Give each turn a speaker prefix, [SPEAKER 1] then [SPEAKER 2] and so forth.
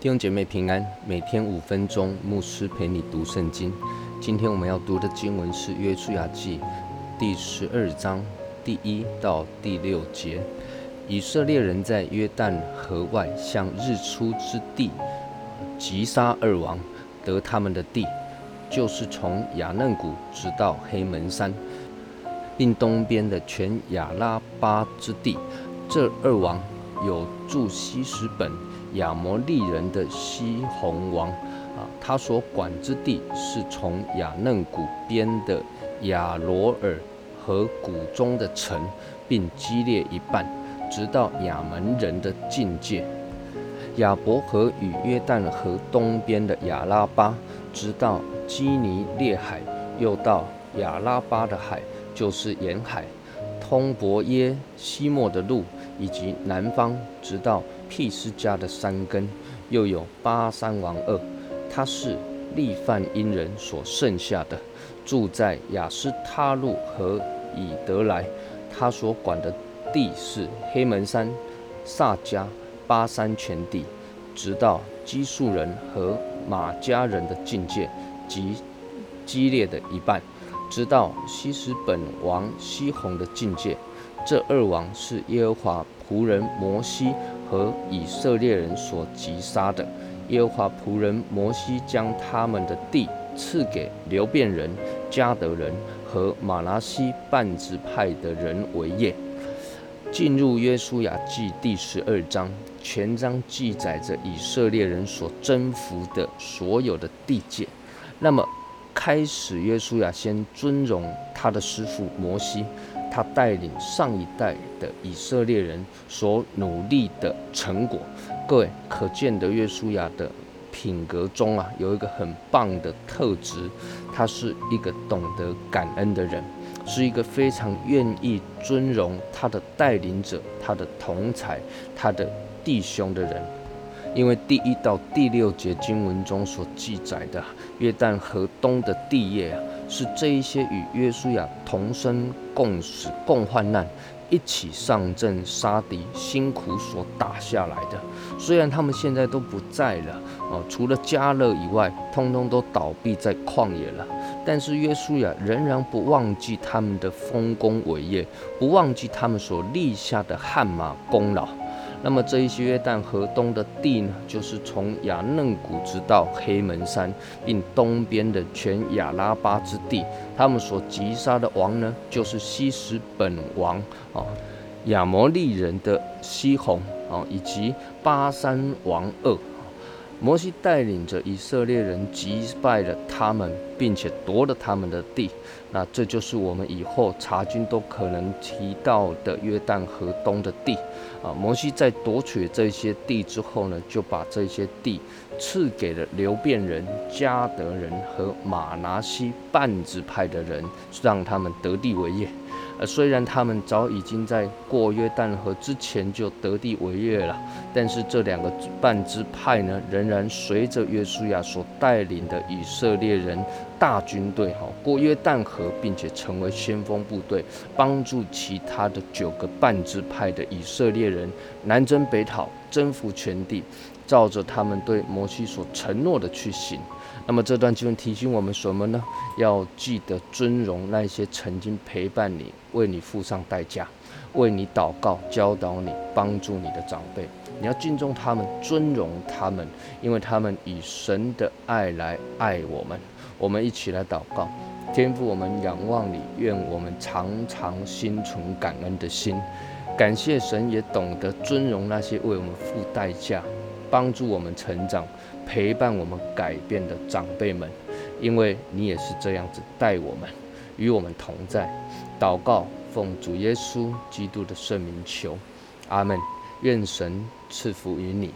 [SPEAKER 1] 弟兄姐妹平安，每天五分钟，牧师陪你读圣经。今天我们要读的经文是《约书亚记》第十二章第一到第六节。以色列人在约旦河外向日出之地击杀二王，得他们的地，就是从雅嫩谷直到黑门山，并东边的全亚拉巴之地。这二王有住西什本。亚摩利人的西宏王啊，他所管之地是从亚嫩谷边的亚罗尔和谷中的城，并激烈一半，直到亚门人的境界。亚伯河与约旦河东边的亚拉巴，直到基尼列海，又到亚拉巴的海，就是沿海，通伯耶西莫的路，以及南方，直到。毗斯家的山根，又有巴山王二，他是利范因人所剩下的，住在雅斯他路和以德来。他所管的地是黑门山、萨迦、巴山全地，直到基述人和马家人的境界及激烈的一半，直到西斯本王西宏的境界。这二王是耶和华仆人摩西。和以色列人所击杀的，耶和华仆人摩西将他们的地赐给流变人、加德人和马拉西半支派的人为业。进入约书亚记第十二章，全章记载着以色列人所征服的所有的地界。那么，开始约书亚先尊荣他的师傅摩西。他带领上一代的以色列人所努力的成果，各位可见的约书亚的品格中啊，有一个很棒的特质，他是一个懂得感恩的人，是一个非常愿意尊荣他的带领者、他的同才、他的弟兄的人。因为第一到第六节经文中所记载的约旦河东的地业啊。是这一些与约书亚同生共死共患难，一起上阵杀敌，辛苦所打下来的。虽然他们现在都不在了，哦，除了加勒以外，通通都倒闭在旷野了。但是约书亚仍然不忘记他们的丰功伟业，不忘记他们所立下的汗马功劳。那么这一些约旦河东的地呢，就是从雅嫩谷直到黑门山，并东边的全亚拉巴之地。他们所击杀的王呢，就是西什本王啊，亚摩利人的西宏啊，以及巴山王二。摩西带领着以色列人击败了他们，并且夺了他们的地。那这就是我们以后查经都可能提到的约旦河东的地。啊，摩西在夺取这些地之后呢，就把这些地赐给了流变人、加德人和马拿西半支派的人，让他们得地为业。呃，虽然他们早已经在过约旦河之前就得地为业了，但是这两个半支派呢，仍然随着约书亚所带领的以色列人大军队哈过约旦河，并且成为先锋部队，帮助其他的九个半支派的以色列人南征北讨，征服全地，照着他们对摩西所承诺的去行。那么这段经文提醒我们什么呢？要记得尊荣那些曾经陪伴你、为你付上代价、为你祷告、教导你、帮助你的长辈。你要敬重他们，尊荣他们，因为他们以神的爱来爱我们。我们一起来祷告，天父，我们仰望你，愿我们常常心存感恩的心，感谢神，也懂得尊荣那些为我们付代价。帮助我们成长、陪伴我们改变的长辈们，因为你也是这样子待我们，与我们同在。祷告，奉主耶稣基督的圣名求，阿门。愿神赐福于你。